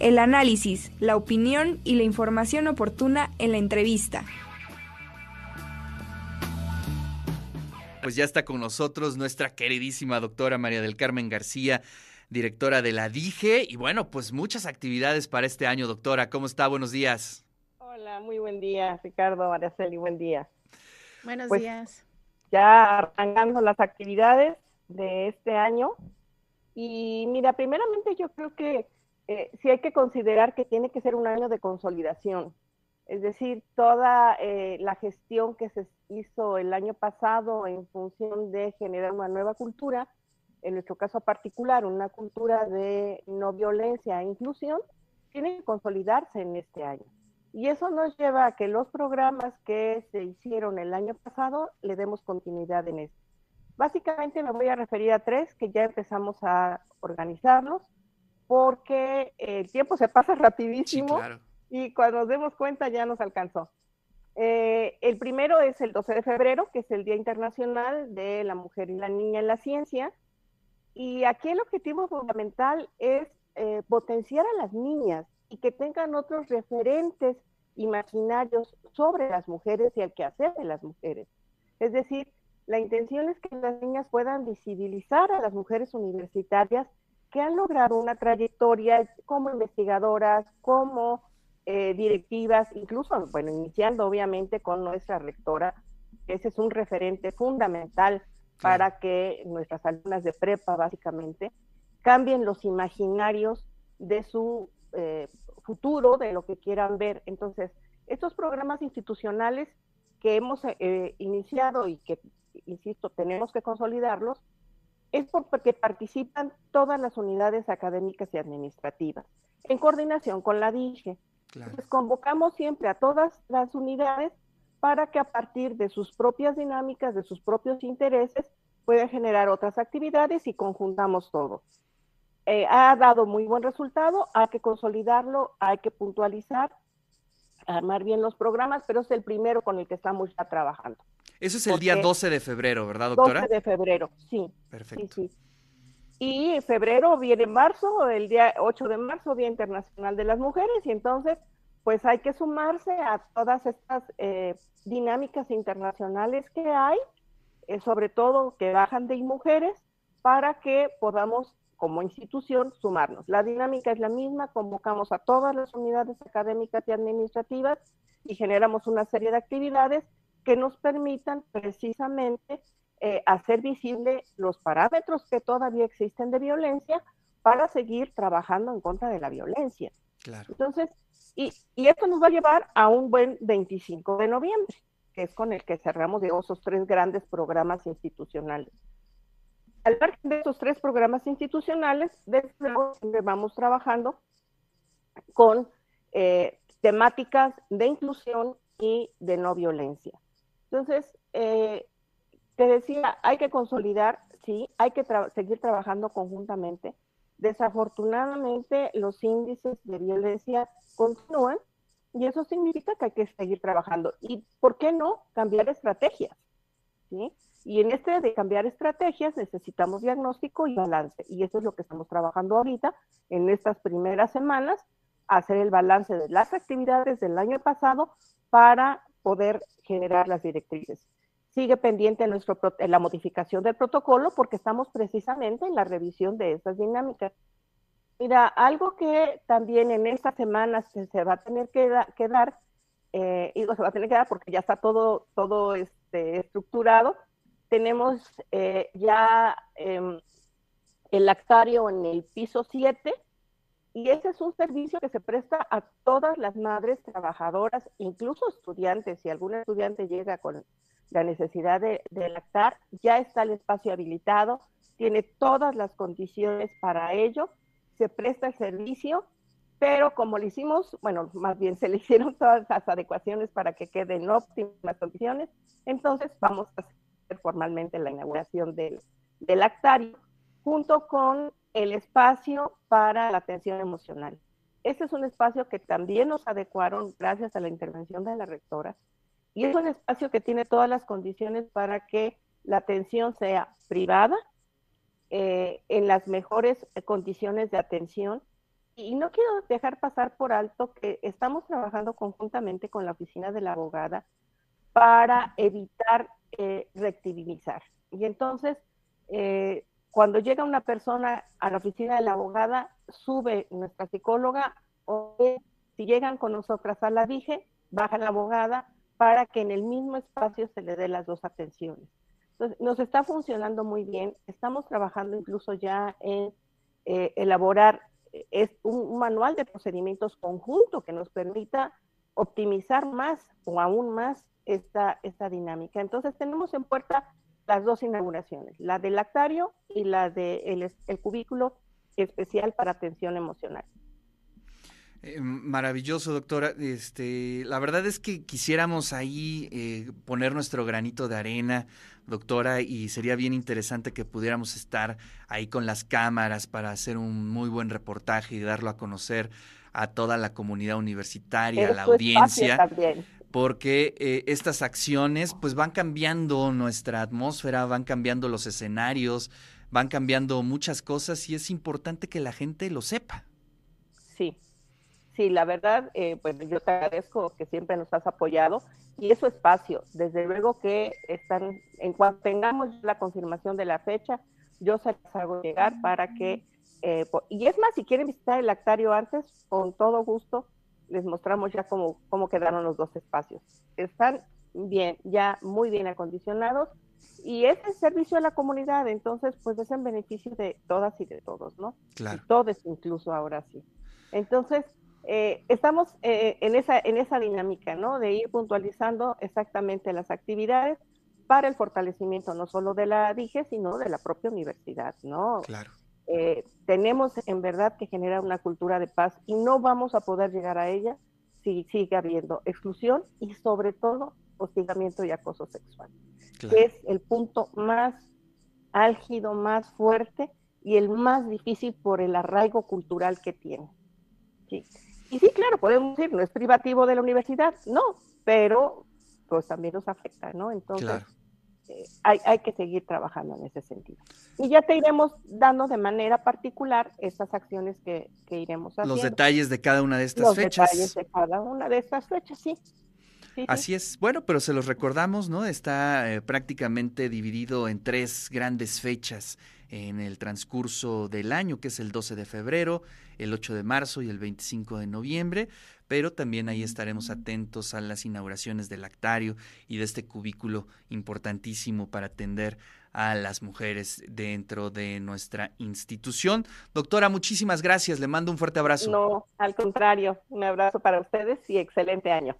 el análisis, la opinión y la información oportuna en la entrevista. Pues ya está con nosotros nuestra queridísima doctora María del Carmen García, directora de la DIGE. Y bueno, pues muchas actividades para este año, doctora. ¿Cómo está? Buenos días. Hola, muy buen día, Ricardo, Araceli, buen día. Buenos pues, días. Ya arrancando las actividades de este año. Y mira, primeramente yo creo que eh, sí hay que considerar que tiene que ser un año de consolidación. Es decir, toda eh, la gestión que se hizo el año pasado en función de generar una nueva cultura, en nuestro caso particular, una cultura de no violencia e inclusión, tiene que consolidarse en este año. Y eso nos lleva a que los programas que se hicieron el año pasado le demos continuidad en este. Básicamente me voy a referir a tres que ya empezamos a organizarlos porque el tiempo se pasa rapidísimo. claro y cuando nos demos cuenta ya nos alcanzó. Eh, el primero es el 12 de febrero, que es el Día Internacional de la Mujer y la Niña en la Ciencia. Y aquí el objetivo fundamental es eh, potenciar a las niñas y que tengan otros referentes imaginarios sobre las mujeres y el quehacer de las mujeres. Es decir, la intención es que las niñas puedan visibilizar a las mujeres universitarias que han logrado una trayectoria como investigadoras, como eh, directivas, incluso, bueno, iniciando obviamente con nuestra rectora, ese es un referente fundamental para que nuestras alumnas de prepa, básicamente, cambien los imaginarios de su eh, futuro, de lo que quieran ver. Entonces, estos programas institucionales que hemos eh, iniciado y que, insisto, tenemos que consolidarlos, es porque participan todas las unidades académicas y administrativas, en coordinación con la DIGE. Entonces convocamos siempre a todas las unidades para que a partir de sus propias dinámicas, de sus propios intereses, puedan generar otras actividades y conjuntamos todo. Eh, ha dado muy buen resultado, hay que consolidarlo, hay que puntualizar, armar bien los programas, pero es el primero con el que estamos ya trabajando. Eso es el día 12 de febrero, ¿verdad, doctora? 12 de febrero, sí. Perfecto. Sí, sí. Y en febrero viene marzo, el día 8 de marzo, Día Internacional de las Mujeres, y entonces pues hay que sumarse a todas estas eh, dinámicas internacionales que hay, eh, sobre todo que bajan de mujeres, para que podamos como institución sumarnos. La dinámica es la misma, convocamos a todas las unidades académicas y administrativas y generamos una serie de actividades que nos permitan precisamente eh, hacer visible los parámetros que todavía existen de violencia para seguir trabajando en contra de la violencia. Claro. Entonces, y, y, esto nos va a llevar a un buen 25 de noviembre, que es con el que cerramos digamos, esos tres grandes programas institucionales. Al margen de estos tres programas institucionales, desde luego vamos trabajando con eh, temáticas de inclusión y de no violencia. Entonces, eh, te decía, hay que consolidar, sí, hay que seguir trabajando conjuntamente. Desafortunadamente, los índices de violencia continúan y eso significa que hay que seguir trabajando. ¿Y por qué no cambiar estrategias? ¿sí? Y en este de cambiar estrategias necesitamos diagnóstico y balance. Y eso es lo que estamos trabajando ahorita en estas primeras semanas, hacer el balance de las actividades del año pasado para poder generar las directrices sigue pendiente nuestro, la modificación del protocolo porque estamos precisamente en la revisión de estas dinámicas. Mira, algo que también en estas semanas se, va a tener que, dar, eh, digo se va a tener que dar porque ya está todo, todo este, estructurado, tenemos eh, ya em, el lactario en el piso 7 y ese es un servicio que se presta a todas las madres trabajadoras, incluso estudiantes, si algún estudiante llega con la necesidad de, lactar, ya está el espacio habilitado, tiene todas las condiciones para ello, se presta el servicio, pero como le hicimos, bueno, más bien se le hicieron todas las adecuaciones para que quede en óptimas condiciones, entonces vamos a hacer formalmente la inauguración del, del junto con el espacio para la atención emocional. Este es un espacio que también nos adecuaron gracias a la intervención de la rectora, y es un espacio que tiene todas las condiciones para que la atención sea privada, eh, en las mejores condiciones de atención Y no quiero dejar pasar por alto que estamos trabajando conjuntamente con la oficina de la abogada para evitar eh, reactivizar. Y entonces, eh, cuando llega una persona a la oficina de la abogada, sube nuestra psicóloga o si llegan con nosotras a la dije, baja la abogada para que en el mismo espacio se le dé las dos atenciones. Entonces, nos está funcionando muy bien. Estamos trabajando incluso ya en eh, elaborar eh, es un, manual de procedimientos conjunto que nos permita optimizar más o aún más esta, esta dinámica. Entonces tenemos en puerta las dos inauguraciones, la del lactario y la del de el cubículo especial para atención emocional. Eh, maravilloso, doctora. Este, la verdad es que quisiéramos ahí eh, poner nuestro granito de arena, doctora, y sería bien interesante que pudiéramos estar ahí con las cámaras para hacer un muy buen reportaje y darlo a conocer a toda la comunidad universitaria, a la audiencia. Porque eh, estas acciones pues van cambiando nuestra atmósfera, van cambiando los escenarios, van cambiando muchas cosas y es importante que la gente lo sepa. Sí, Sí, la verdad, eh, pues yo te agradezco que siempre nos has apoyado y eso espacio. Desde luego que están, en cuanto tengamos la confirmación de la fecha, yo se las hago llegar para que, eh, y es más, si quieren visitar el lactario antes, con todo gusto, les mostramos ya cómo, cómo quedaron los dos espacios. Están bien, ya muy bien acondicionados y es el servicio a la comunidad, entonces pues es en beneficio de todas y de todos, ¿no? Claro. todos incluso ahora sí. Entonces, eh, estamos eh, en, esa, en esa dinámica, ¿no? De ir puntualizando exactamente las actividades para el fortalecimiento no solo de la DIGE, sino de la propia universidad, ¿no? Claro. Eh, tenemos en verdad que generar una cultura de paz y no vamos a poder llegar a ella si sigue habiendo exclusión y sobre todo hostigamiento y acoso sexual, que es el punto más álgido, más fuerte y el más difícil por el arraigo cultural que tiene. Sí. Y sí, claro, podemos decir, no es privativo de la universidad, no, pero pues también nos afecta, ¿no? Entonces, hay, hay, que seguir trabajando en ese sentido. Y ya te iremos dando de manera particular estas acciones que, iremos haciendo. Los detalles de cada una de estas fechas. Los detalles de cada una de estas fechas, sí. Así es. Bueno, pero se los recordamos, ¿no? Está eh, prácticamente dividido en tres grandes fechas en el transcurso del año, que es el 12 de febrero, el 8 de marzo y el 25 de noviembre, pero también ahí estaremos atentos a las inauguraciones del lactario y de este cubículo importantísimo para atender a las mujeres dentro de nuestra institución. Doctora, muchísimas gracias, le mando un fuerte abrazo. No, al contrario, un abrazo para ustedes y excelente año.